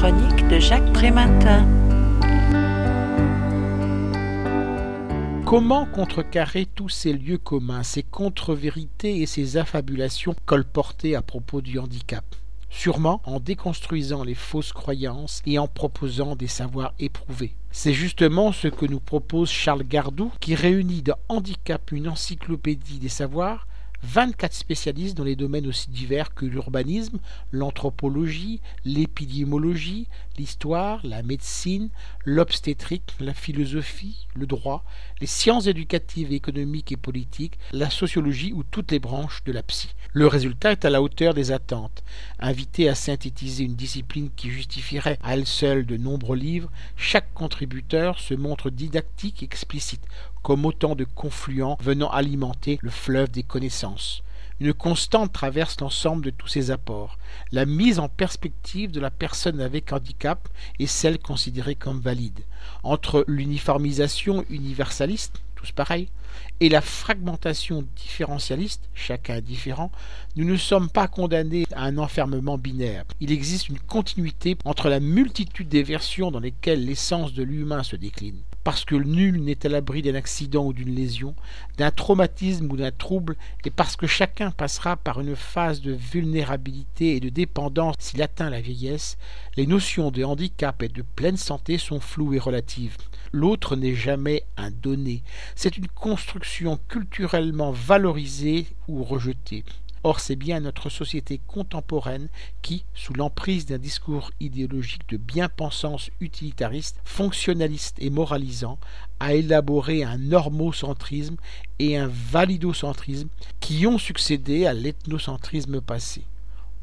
chronique de Jacques Prématin. Comment contrecarrer tous ces lieux communs, ces contre-vérités et ces affabulations colportées à propos du handicap? Sûrement en déconstruisant les fausses croyances et en proposant des savoirs éprouvés. C'est justement ce que nous propose Charles Gardou, qui réunit dans Handicap une encyclopédie des savoirs 24 spécialistes dans les domaines aussi divers que l'urbanisme, l'anthropologie, l'épidémiologie, l'histoire, la médecine, l'obstétrique, la philosophie, le droit, les sciences éducatives, économiques et politiques, la sociologie ou toutes les branches de la psy. Le résultat est à la hauteur des attentes. Invité à synthétiser une discipline qui justifierait à elle seule de nombreux livres, chaque contributeur se montre didactique et explicite, comme autant de confluents venant alimenter le fleuve des connaissances. Une constante traverse l'ensemble de tous ces apports, la mise en perspective de la personne avec handicap et celle considérée comme valide, entre l'uniformisation universaliste, tous pareils, et la fragmentation différentialiste, chacun différent, nous ne sommes pas condamnés à un enfermement binaire. Il existe une continuité entre la multitude des versions dans lesquelles l'essence de l'humain se décline parce que nul n'est à l'abri d'un accident ou d'une lésion, d'un traumatisme ou d'un trouble, et parce que chacun passera par une phase de vulnérabilité et de dépendance s'il atteint la vieillesse, les notions de handicap et de pleine santé sont floues et relatives. L'autre n'est jamais un donné, c'est une construction culturellement valorisée ou rejetée. Or, c'est bien notre société contemporaine qui, sous l'emprise d'un discours idéologique de bien-pensance utilitariste, fonctionnaliste et moralisant, a élaboré un normocentrisme et un validocentrisme qui ont succédé à l'ethnocentrisme passé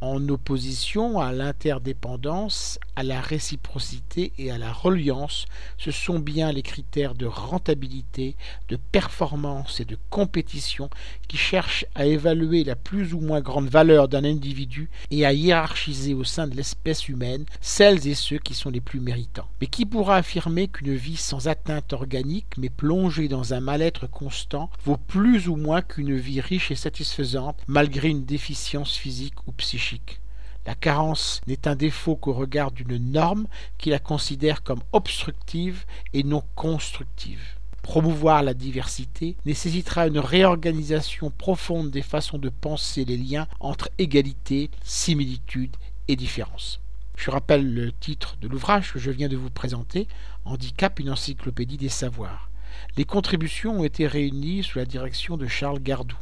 en opposition à l'interdépendance, à la réciprocité et à la reliance, ce sont bien les critères de rentabilité, de performance et de compétition qui cherchent à évaluer la plus ou moins grande valeur d'un individu et à hiérarchiser au sein de l'espèce humaine celles et ceux qui sont les plus méritants. Mais qui pourra affirmer qu'une vie sans atteinte organique mais plongée dans un mal-être constant vaut plus ou moins qu'une vie riche et satisfaisante malgré une déficience physique ou psychique? La carence n'est un défaut qu'au regard d'une norme qui la considère comme obstructive et non constructive. Promouvoir la diversité nécessitera une réorganisation profonde des façons de penser les liens entre égalité, similitude et différence. Je rappelle le titre de l'ouvrage que je viens de vous présenter, Handicap, une encyclopédie des savoirs. Les contributions ont été réunies sous la direction de Charles Gardou.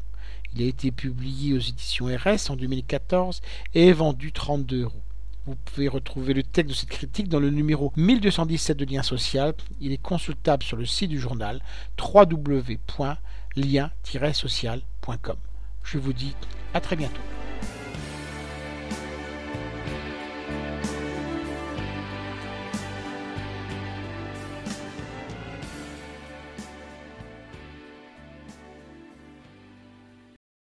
Il a été publié aux éditions RS en 2014 et est vendu 32 euros. Vous pouvez retrouver le texte de cette critique dans le numéro 1217 de Lien Social. Il est consultable sur le site du journal www.lien-social.com. Je vous dis à très bientôt.